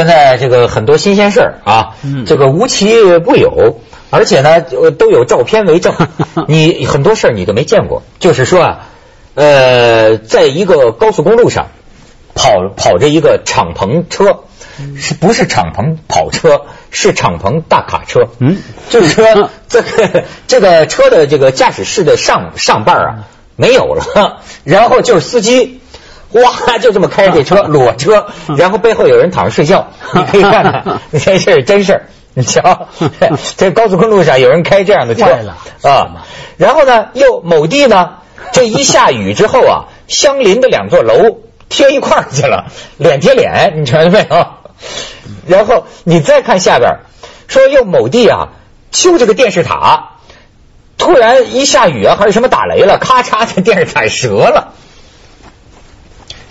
现在这个很多新鲜事儿啊，这个无奇不有，而且呢呃都有照片为证。你很多事儿你都没见过，就是说啊，呃，在一个高速公路上跑跑着一个敞篷车，是不是敞篷跑车？是敞篷大卡车。嗯，就是说 这个这个车的这个驾驶室的上上半啊没有了，然后就是司机。哇，就这么开着这车裸车，然后背后有人躺着睡觉，你可以看看，这事是真事儿。你瞧，这高速公路上有人开这样的车啊，然后呢，又某地呢，这一下雨之后啊，相邻的两座楼贴一块儿去了，脸贴脸，你瞧见没有？然后你再看下边，说又某地啊，修这个电视塔，突然一下雨啊，还是什么打雷了，咔嚓，这电视塔折了。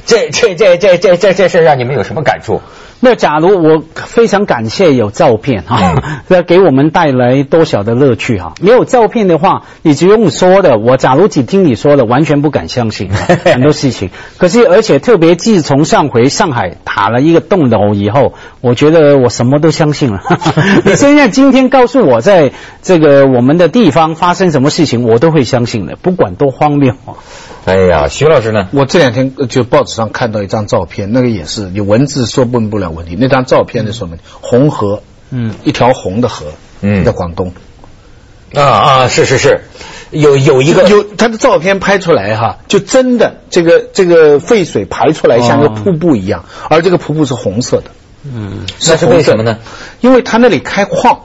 这这这这这这这事让你们有什么感触？那假如我非常感谢有照片哈，那给我们带来多少的乐趣哈？没有照片的话，你只用说的，我假如只听你说的，完全不敢相信 很多事情。可是而且特别自从上回上海打了一个栋楼以后，我觉得我什么都相信了。你现在今天告诉我在这个我们的地方发生什么事情，我都会相信的，不管多荒谬。哎呀，徐老师呢？我这两天就报纸上看到一张照片，那个也是你文字说不不了问题。那张照片的说明红河，嗯，一条红的河，嗯，在广东。啊啊，是是是，有有一个有他的照片拍出来哈，就真的这个这个废水排出来像个瀑布一样，而这个瀑布是红色的。嗯，那是为什么呢？因为他那里开矿。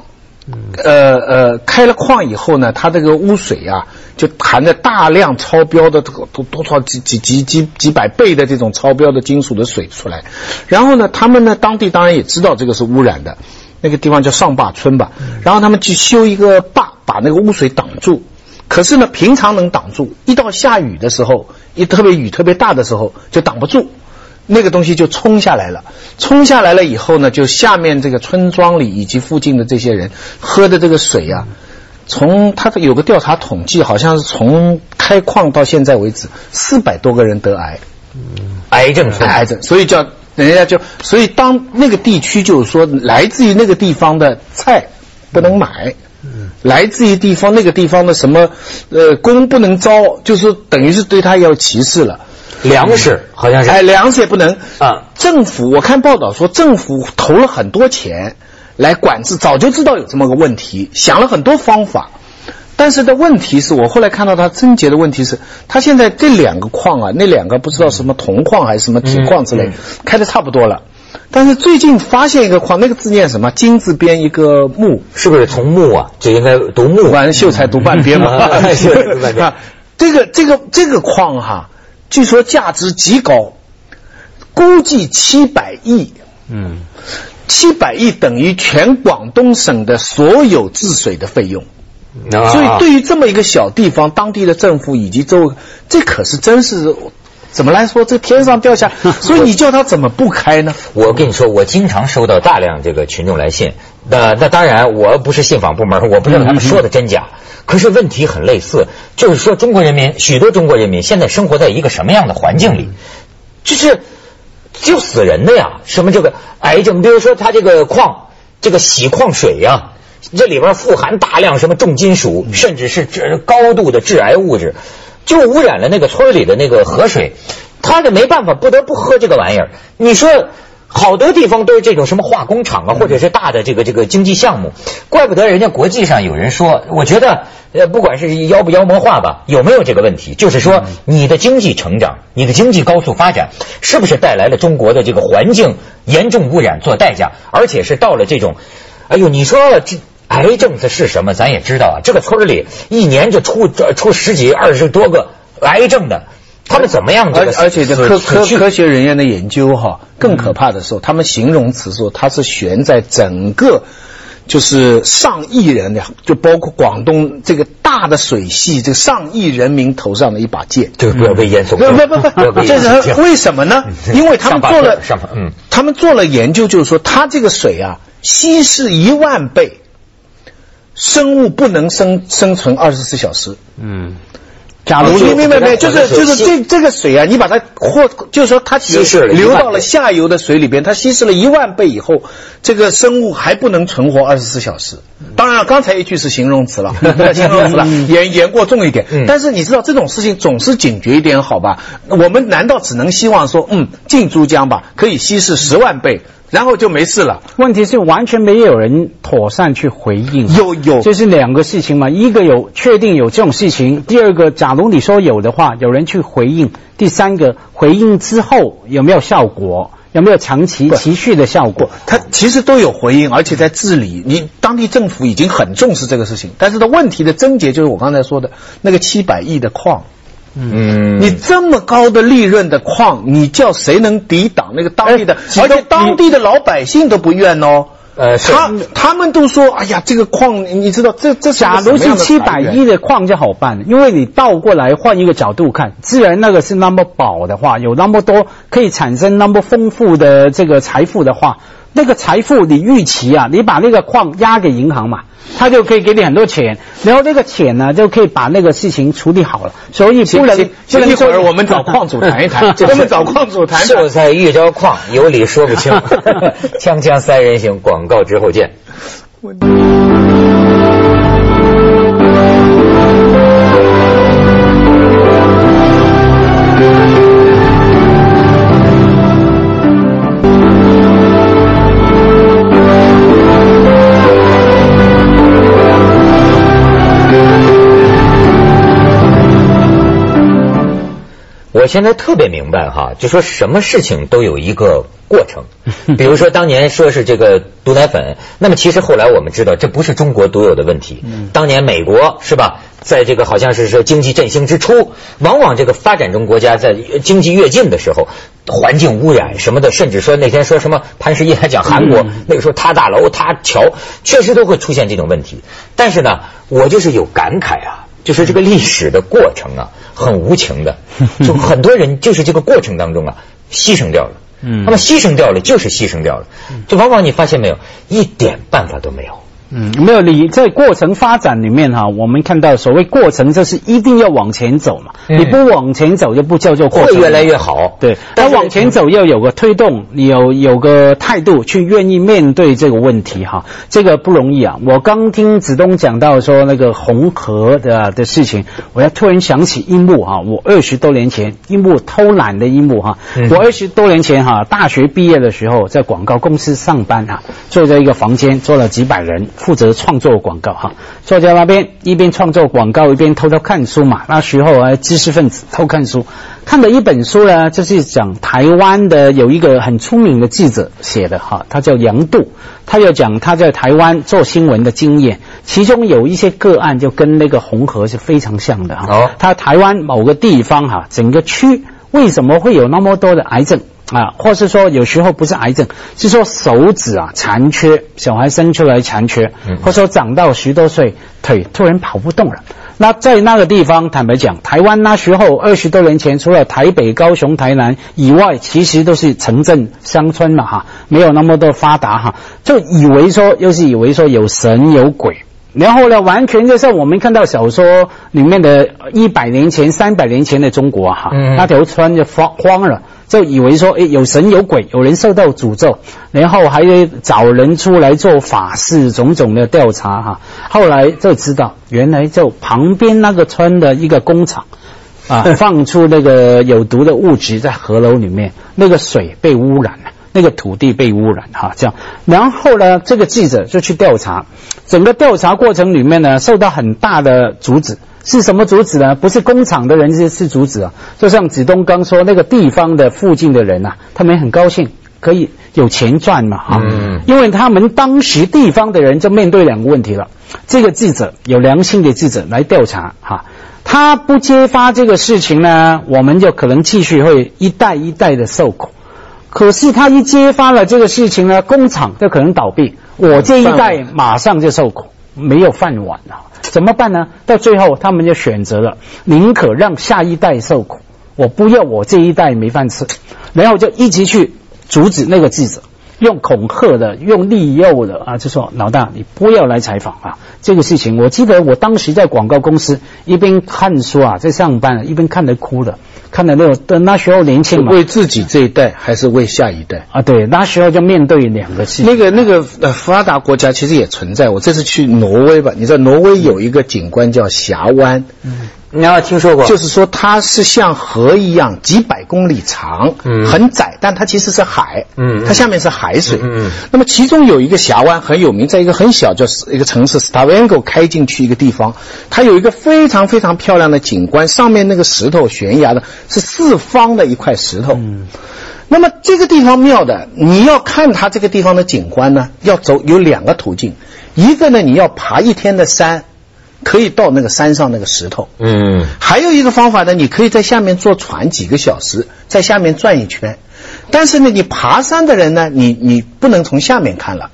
呃呃，开了矿以后呢，它这个污水啊，就含着大量超标的这个多多少几几几几几百倍的这种超标的金属的水出来。然后呢，他们呢当地当然也知道这个是污染的，那个地方叫上坝村吧。然后他们去修一个坝，把那个污水挡住。可是呢，平常能挡住，一到下雨的时候，一特别雨特别大的时候，就挡不住。那个东西就冲下来了，冲下来了以后呢，就下面这个村庄里以及附近的这些人喝的这个水啊，从他有个调查统计，好像是从开矿到现在为止，四百多个人得癌，癌症，癌症，所以叫人家就，所以当那个地区就是说，来自于那个地方的菜不能买，来自于地方那个地方的什么呃工不能招，就是等于是对他要歧视了。粮食好像是哎，粮食也不能啊。政府我看报道说，政府投了很多钱来管制，早就知道有这么个问题，想了很多方法。但是的问题是我后来看到他症结的问题是，他现在这两个矿啊，那两个不知道什么铜矿还是什么铁矿之类，开的差不多了。但是最近发现一个矿，那个字念什么？金字边一个木，是不是从木啊？就应该读木。反正秀才读半边嘛。这个这个这个矿哈。据说价值极高，估计七百亿。嗯，七百亿等于全广东省的所有治水的费用。所以，对于这么一个小地方，当地的政府以及周，这可是真是怎么来说？这天上掉下，所以你叫他怎么不开呢？我跟你说，我经常收到大量这个群众来信。那那当然，我不是信访部门，我不知道他们说的真假。可是问题很类似，就是说中国人民许多中国人民现在生活在一个什么样的环境里？就是就死人的呀，什么这个癌症，比如说他这个矿，这个洗矿水呀，这里边富含大量什么重金属，甚至是致高度的致癌物质，就污染了那个村里的那个河水，他就没办法，不得不喝这个玩意儿。你说。好多地方都是这种什么化工厂啊，或者是大的这个这个经济项目，怪不得人家国际上有人说，我觉得呃，不管是妖不妖魔化吧，有没有这个问题？就是说，你的经济成长，你的经济高速发展，是不是带来了中国的这个环境严重污染做代价？而且是到了这种，哎呦，你说这癌症它是什么？咱也知道啊，这个村里一年就出出十几二十多个癌症的。他们怎么样？而而且这科科科学人员的研究哈，更可怕的时候，他们形容词说它是悬在整个就是上亿人的，就包括广东这个大的水系，这个上亿人民头上的一把剑。这个不要被淹死。不不不不，这是为什么呢？因为他们做了，嗯，他们做了研究，就是说，它这个水啊，稀释一万倍，生物不能生生存二十四小时。嗯。假如你明白没？就是就是这这个水啊，你把它或就是说它稀释了一万倍流到了下游的水里边，它稀释了一万倍以后，这个生物还不能存活二十四小时。当然了，刚才一句是形容词了，形容词了，言言过重一点。嗯但是你知道这种事情总是警觉一点好吧？我们难道只能希望说，嗯，进珠江吧，可以稀释十万倍，然后就没事了？问题是完全没有人妥善去回应。有有这是两个事情嘛，一个有确定有这种事情，第二个，假如你说有的话，有人去回应，第三个，回应之后有没有效果，有没有长期持续的效果？它其实都有回应，而且在治理，你当地政府已经很重视这个事情。但是的问题的症结就是我刚才说的那个七百亿的矿，嗯，你这么高的利润的矿，你叫谁能抵挡那个当地的？哎而且当地的老百姓都不愿哦。呃他他们都说，哎呀，这个矿，你知道这这假如是七百亿的，矿就好办了，因为你倒过来换一个角度看，既然那个是那么宝的话，有那么多可以产生那么丰富的这个财富的话，那个财富你预期啊，你把那个矿押给银行嘛，他就可以给你很多钱，然后那个钱呢就可以把那个事情处理好了，所以不能不不能说一会儿我们找矿主谈一谈，我们找矿主谈谈秀。才遇着矿，有理说不清。锵锵三人行，广告之后见。我现在特别明白哈，就说什么事情都有一个过程。比如说当年说是这个毒奶粉，那么其实后来我们知道这不是中国独有的问题。当年美国是吧，在这个好像是说经济振兴之初，往往这个发展中国家在经济跃进的时候，环境污染什么的，甚至说那天说什么潘石屹还讲韩国、那个时候塌大楼、塌桥，确实都会出现这种问题。但是呢，我就是有感慨啊。就是这个历史的过程啊，很无情的，就很多人就是这个过程当中啊，牺牲掉了。嗯那么牺牲掉了就是牺牲掉了，就往往你发现没有，一点办法都没有。嗯，没有你在过程发展里面哈，我们看到所谓过程，就是一定要往前走嘛，嗯。你不往前走就不叫做过程，会越来越好。对，但往前走要有个推动，你有有个态度去愿意面对这个问题哈，这个不容易啊。我刚听子东讲到说那个红河的的事情，我要突然想起一幕哈，我二十多年前一幕偷懒的一幕哈，嗯。我二十多年前哈大学毕业的时候在广告公司上班哈，坐在一个房间坐了几百人，负责创作广告哈，作家那边一边创作广告一边偷偷看书嘛，那时候啊知识分子偷看书。看了一本书呢，就是讲台湾的有一个很出名的记者写的哈，他叫杨度，他就讲他在台湾做新闻的经验，其中有一些个案就跟那个红河是非常像的哈。哦他台湾某个地方哈，整个区为什么会有那么多的癌症？啊，或是说有时候不是癌症，是说手指啊残缺，小孩生出来残缺，嗯或者说长到十多岁腿突然跑不动了。那在那个地方，坦白讲，台湾那时候二十多年前，除了台北、高雄、台南以外，其实都是城镇乡村嘛哈，没有那么多发达哈，就以为说又是以为说有神有鬼。然后呢，完全就像我们看到小说里面的一百年前、三百年前的中国啊哈，嗯那条村就荒荒了，就以为说，诶，有神有鬼，有人受到诅咒，然后还找人出来做法事，种种的调查哈。后来就知道，原来就旁边那个村的一个工厂。啊，放出那个有毒的物质在河流里面，那个水被污染了，那个土地被污染哈，这样。然后呢，这个记者就去调查，整个调查过程里面呢，受到很大的阻止。是什么阻止呢？不是工厂的人是是阻止啊，就像子东刚说，那个地方的附近的人啊，他们很高兴，可以有钱赚嘛哈。嗯因为他们当时地方的人就面对两个问题了。这个记者有良心的记者来调查哈，他不揭发这个事情呢，我们就可能继续会一代一代的受苦。可是他一揭发了这个事情呢，工厂就可能倒闭，我这一代马上就受苦，没有饭碗了，怎么办呢？到最后他们就选择了宁可让下一代受苦，我不要我这一代没饭吃，然后就一直去阻止那个记者。用恐吓的、用利诱的啊，就说老大你不要来采访啊。这个事情，我记得我当时在广告公司一边看书啊，在上班，一边看得哭的，看到那种那时候年轻嘛，为自己这一代还是为下一代？啊，对，那时候就面对两个事情。那个那个呃，发达国家其实也存在。我这次去挪威吧，你知道挪威有一个景观叫峡湾，嗯，你要听说过？就是说它是像河一样，几百公里长，嗯，很窄，但它其实是海，嗯，它下面是海水，嗯，那么其中有一个峡湾很有名，在一个很小叫一个城市 Stavanger 开进去一个地方，它有一个非常非常漂亮的景观，上面那个石头悬崖的是四方的一块石头，嗯。那么这个地方妙的，你要看它这个地方的景观呢，要走有两个途径，一个呢你要爬一天的山，可以到那个山上那个石头，嗯，还有一个方法呢，你可以在下面坐船几个小时，在下面转一圈，但是呢，你爬山的人呢，你你不能从下面看了，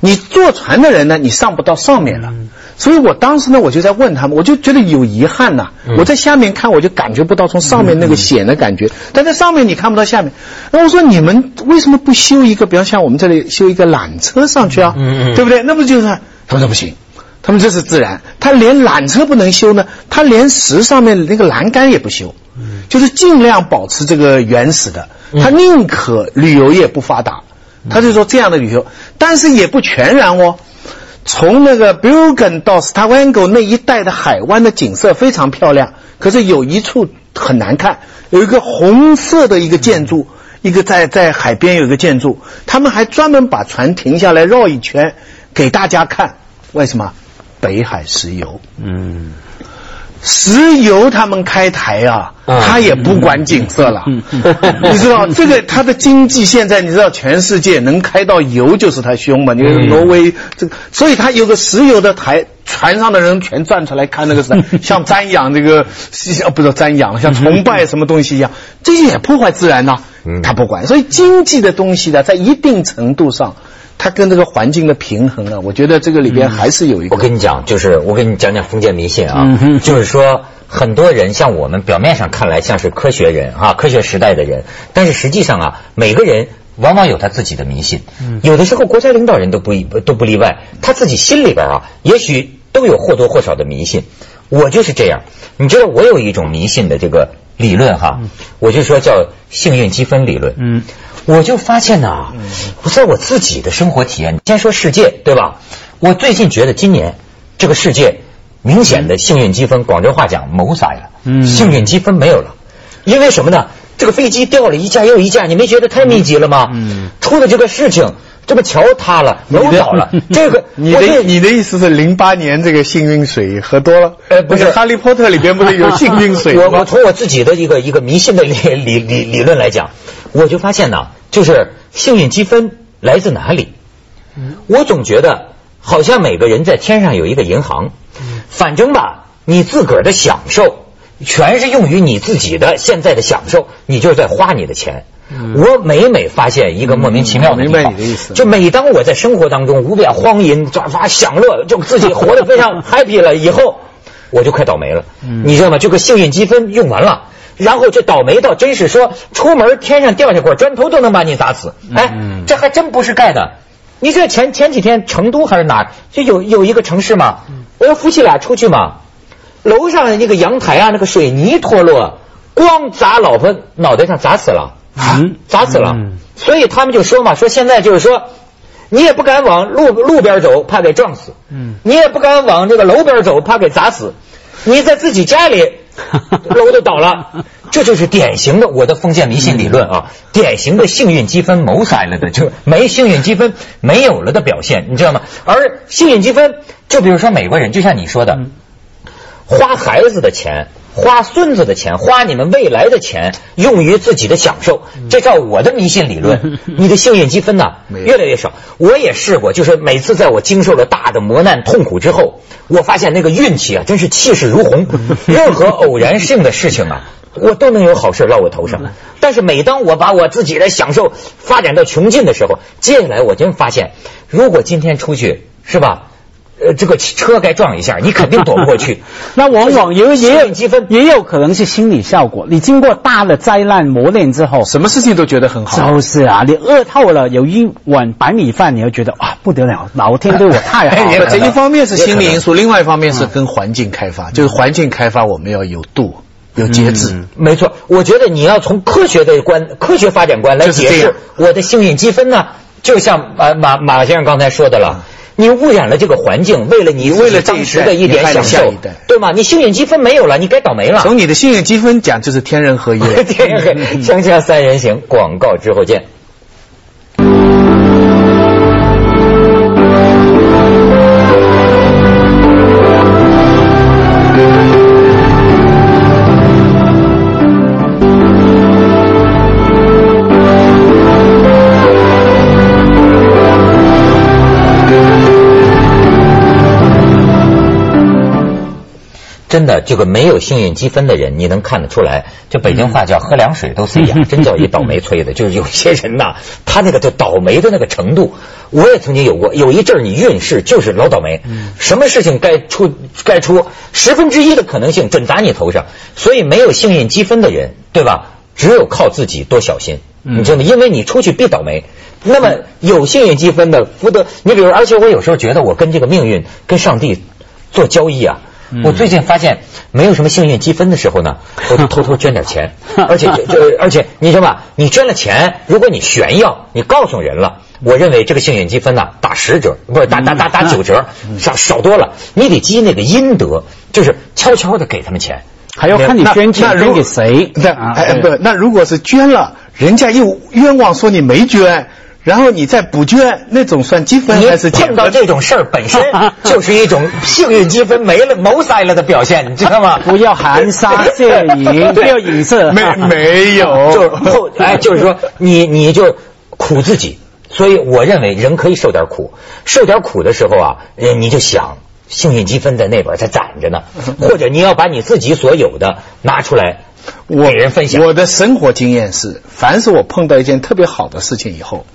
你坐船的人呢，你上不到上面了。所以我当时呢，我就在问他们，我就觉得有遗憾呐。我在下面看，我就感觉不到从上面那个险的感觉，但在上面你看不到下面。那我说你们为什么不修一个，比方像我们这里修一个缆车上去啊？嗯对不对？那不就是？他们说不行，他们这是自然，他连缆车不能修呢，他连石上面那个栏杆也不修，就是尽量保持这个原始的。他宁可旅游业不发达，他就说这样的旅游，但是也不全然哦。从那个 Bergen 到 Stavanger 那一带的海湾的景色非常漂亮，可是有一处很难看，有一个红色的一个建筑，一个在在海边有一个建筑，他们还专门把船停下来绕一圈给大家看，为什么？北海石油。嗯。石油他们开台啊，他也不管景色了。你知道这个他的经济现在，你知道全世界能开到油就是他凶嘛？你看挪威这个，所以他有个石油的台，船上的人全站出来看那个是 像瞻仰这个，不是瞻仰，像崇拜什么东西一样，这些也破坏自然呐。他不管，所以经济的东西呢，在一定程度上。它跟这个环境的平衡啊，我觉得这个里边还是有一个。我跟你讲，就是我跟你讲讲封建迷信啊，就是说很多人像我们表面上看来像是科学人啊，科学时代的人，但是实际上啊，每个人往往有他自己的迷信。有的时候国家领导人都不都不例外，他自己心里边啊，也许都有或多或少的迷信。我就是这样，你知道我有一种迷信的这个理论哈，我就说叫幸运积分理论。嗯。我就发现呐，我在我自己的生活体验，先说世界，对吧？我最近觉得今年这个世界明显的幸运积分，广州话讲谋塞了，幸运积分没有了，因为什么呢？这个飞机掉了一架又一架，你没觉得太密集了吗？嗯出了这个事情，这个桥塌了，楼倒了，这个你的你的意思是零八年这个幸运水喝多了？呃，不是，《哈利波特》里边不是有幸运水吗？我我从我自己的一个一个迷信的理理理理论来讲。我就发现呢，就是幸运积分来自哪里？我总觉得好像每个人在天上有一个银行，反正吧，你自个儿的享受全是用于你自己的现在的享受，你就是在花你的钱。我每每发现一个莫名其妙的地方，就每当我在生活当中无边荒淫、转发享乐，就自己活得非常 happy 了以后，我就快倒霉了。你知道吗？这个幸运积分用完了。然后就倒霉到真是说出门天上掉下块砖头都能把你砸死，哎，这还真不是盖的。你这前前几天成都还是哪，就有有一个城市嘛，我要夫妻俩出去嘛，楼上那个阳台啊，那个水泥脱落，光砸老婆脑袋上砸死了，砸死了。所以他们就说嘛，说现在就是说，你也不敢往路路边走，怕给撞死；你也不敢往这个楼边走，怕给砸死。你在自己家里。楼都倒了，这就是典型的我的封建迷信理论啊！典型的幸运积分谋塞了的，就没幸运积分没有了的表现，你知道吗？而幸运积分，就比如说美国人，就像你说的，花孩子的钱。花孙子的钱，花你们未来的钱，用于自己的享受。这照我的迷信理论，你的幸运积分呢越来越少。我也试过，就是每次在我经受了大的磨难痛苦之后，我发现那个运气啊，真是气势如虹。任何偶然性的事情啊，我都能有好事落我头上。但是每当我把我自己的享受发展到穷尽的时候，接下来我真发现，如果今天出去是吧？呃这个车该撞一下，你肯定躲不过去。那往往也有幸也有积分也有可能是心理效果。你经过大的灾难磨练之后，什么事情都觉得很好。就是啊，你饿透了，有一碗白米饭，你会觉得啊不得了，老天对我太好哎，了。这一方面是心理因素，另外一方面是跟环境开发，就是环境开发我们要有度、有节制。没错，我觉得你要从科学的观、科学发展观来解释我的幸运积分呢，就像马马马先生刚才说的了。你污染了这个环境，为了你为了当时的一点享受对吗？你幸运积分没有了，你该倒霉了。从你的幸运积分讲，就是天人合一了。天人锵锵三人行，广告之后见。真的，这个没有幸运积分的人，你能看得出来。就北京话叫喝凉水都塞牙，真叫一倒霉催的。就是有些人呐，他那个就倒霉的那个程度，我也曾经有过。有一阵儿你运势就是老倒霉，什么事情该出该出，十分之一的可能性准砸你头上。所以没有幸运积分的人，对吧？只有靠自己多小心，你知道吗？因为你出去必倒霉。那么有幸运积分的福德，你比如，而且我有时候觉得我跟这个命运、跟上帝做交易啊。我最近发现没有什么幸运积分的时候呢，我就偷偷捐点钱，而且就就而且你知道吧？你捐了钱，如果你炫耀，你告诉人了，我认为这个幸运积分呢打十折，不是打打打打九折，少少多了。你得积那个阴德，就是悄悄的给他们钱。还要看你捐钱那捐给谁。那啊哎不，那如果是捐了，人家又冤枉说你没捐，然后你再补捐，那种算积分你还是减碰到？这种事儿本身 就是一种幸运积分没了、谋塞了的表现，你知道吗？不要含沙射影，不要影射。没没有，就是后哎，就是说你你就苦自己，所以我认为人可以受点苦，受点苦的时候啊，呃你就想幸运积分在那边在攒着呢，或者你要把你自己所有的拿出来我给人分享。我的生活经验是，凡是我碰到一件特别好的事情以后，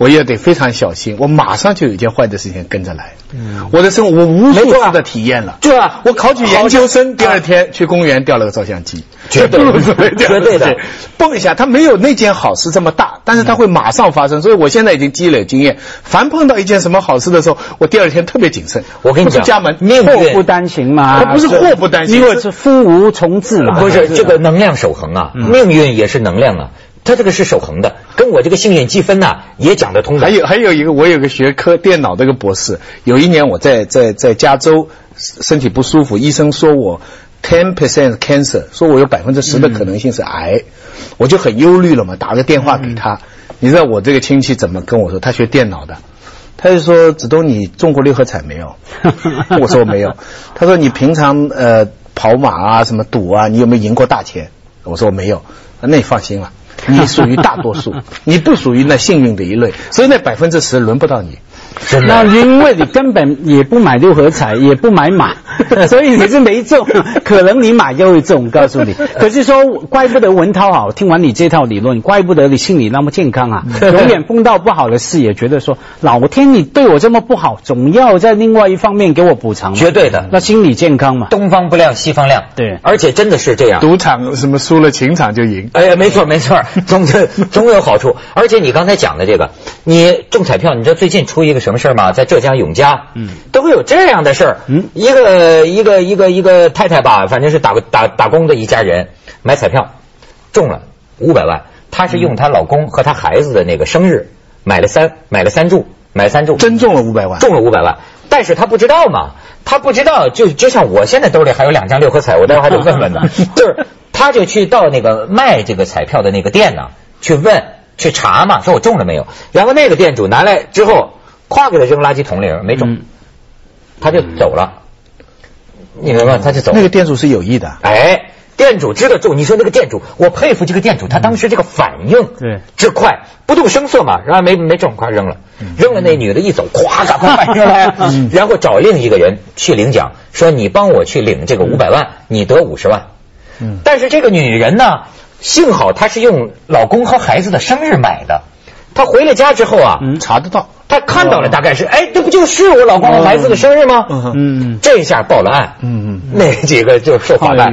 我也得非常小心，我马上就有一件坏的事情跟着来。嗯，我的生活我无数次的体验了。对啊我考取研究生，第二天去公园掉了个照相机，绝对 绝对的。蹦一下，它没有那件好事这么大，但是它会马上发生。所以我现在已经积累经验，凡碰到一件什么好事的时候，我第二天特别谨慎。我跟你讲家门祸不单行嘛，它不是祸不单行因为是是夫无从至嘛。不是这个能量守恒啊，嗯。命运也是能量啊，它这个是守恒的，跟我这个幸运积分呢、也讲得通的。还有还有一个，我有个学科电脑的一个博士，有一年我在在在加州身体不舒服，医生说我 ten percent cancer，说我有百分之十的可能性是癌，我就很忧虑了嘛，打个电话给他，你知道我这个亲戚怎么跟我说？他学电脑的。他就说：“子东，你中过六合彩没有？”我说我没有。他说：“你平常呃跑马啊，什么赌啊，你有没有赢过大钱？”我说我没有。那你放心了，你属于大多数，你不属于那幸运的一类，所以那百分之十轮不到你。真那。因为你根本也不买六合彩，也不买马，所以你是没中。可能你买就会中，告诉你。可是说，怪不得文涛好，听完你这套理论，怪不得你心理那么健康啊。永远碰到不好的事，也觉得说，老天你对我这么不好，总要在另外一方面给我补偿。绝对的那心理健康嘛。东方不亮西方亮，对而且真的是这样。赌场什么输了，情场就赢。哎呀，没错没错，总总有好处。而且你刚才讲的这个，你中彩票，你知道最近出一个什么事儿吗？在浙江永嘉，嗯，都会有这样的事儿。嗯一个一个一个一个太太吧，反正是打打打工的一家人，买彩票中了五百万，她是用她老公和她孩子的那个生日买了三买了三注，买了三注，真中了五百万，中了五百万，但是他不知道嘛，他不知道，就就像我现在兜里还有两张六合彩，我待会儿还得问问呢。就是他就去到那个卖这个彩票的那个店呢，去问去查嘛，说我中了没有？然后那个店主拿来之后，咵给他扔垃圾桶里了，没中，嗯他就走了。你明白吗？他就走了。那个店主是有意的。哎，店主知道中，你说那个店主，我佩服这个店主，他当时这个反应对之快，不动声色嘛，然后没没中，咵扔了，扔了那女的一走，咵赶快反应来，然后找另一个人去领奖，说你帮我去领这个五百万，你得五十万。嗯但是这个女人呢，幸好她是用老公和孩子的生日买的，她回了家之后啊，嗯查得到，他看到了，大概是哎，这不就是我老公的孩子的生日吗？嗯，这下报了案，嗯。嗯，那几个就受法办。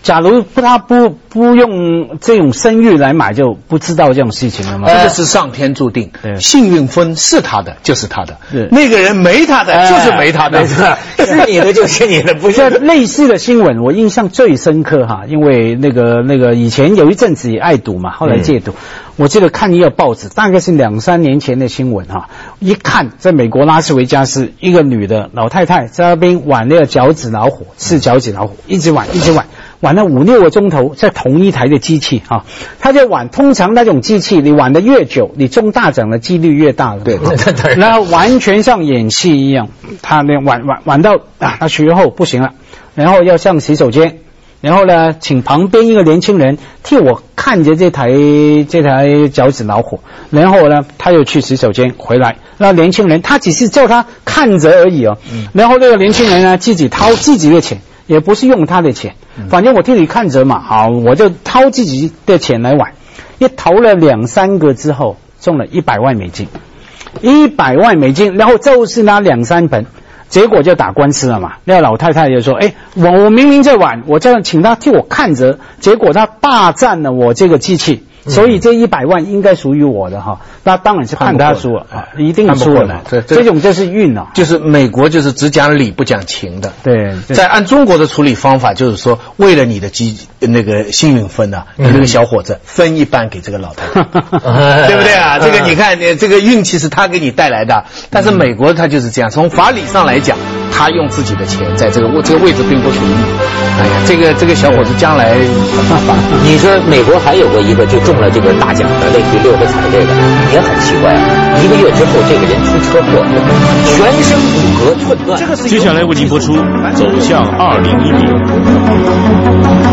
假如不他不不用这种声誉来买，就不知道这种事情了吗？这个是上天注定，对。幸运分是他的就是他的。对，那个人没他的就是没他的。是你的就是你的，不这是。类似的新闻，我印象最深刻哈，因为那个那个以前有一阵子也爱赌嘛，后来戒赌。我记得看一个报纸，大概是两三年前的新闻哈，一看在美国拉斯维加斯，一个女的老太太在那边玩那个脚趾老虎，是脚趾老虎，一直玩一直玩。玩了五六个钟头，在同一台的机器啊，她就玩。通常那种机器，你玩的越久，你中大奖的几率越大了。对 对对然后完全像演戏一样，她那玩玩玩到啊，他学后不行了，然后要上洗手间，然后呢，请旁边一个年轻人替我看着这台这台脚趾老虎，然后呢，他又去洗手间回来，那年轻人他只是叫他看着而已哦，然后那个年轻人呢自己掏自己的钱。也不是用他的钱，反正我替你看着嘛，好，我就掏自己的钱来玩。一投了两三个之后，中了一百万美金，一百万美金，然后就是那两三盆，结果就打官司了嘛。那个老太太就说：“哎，我我明明在玩，我这样请他替我看着，结果他霸占了我这个机器。”所以这一百万应该属于我的哈，那当然是判他输了啊，一定输了的。这这种就是运啊，就是美国就是只讲理不讲情的。对，在按中国的处理方法，就是说为了你的机那个幸运分呢，那个小伙子分一半给这个老太太，对不对啊？这个你看，这个运气是他给你带来的，但是美国他就是这样，从法理上来讲，他用自己的钱在这个位这个位置并不属于你。哎呀，这个这个小伙子将来。你说美国还有过一个就中了这个大奖的，类似于六合彩这个，也很奇怪啊。一个月之后，这个人出车祸，全身骨骼寸断。接下来为您播出《走向二零一零》。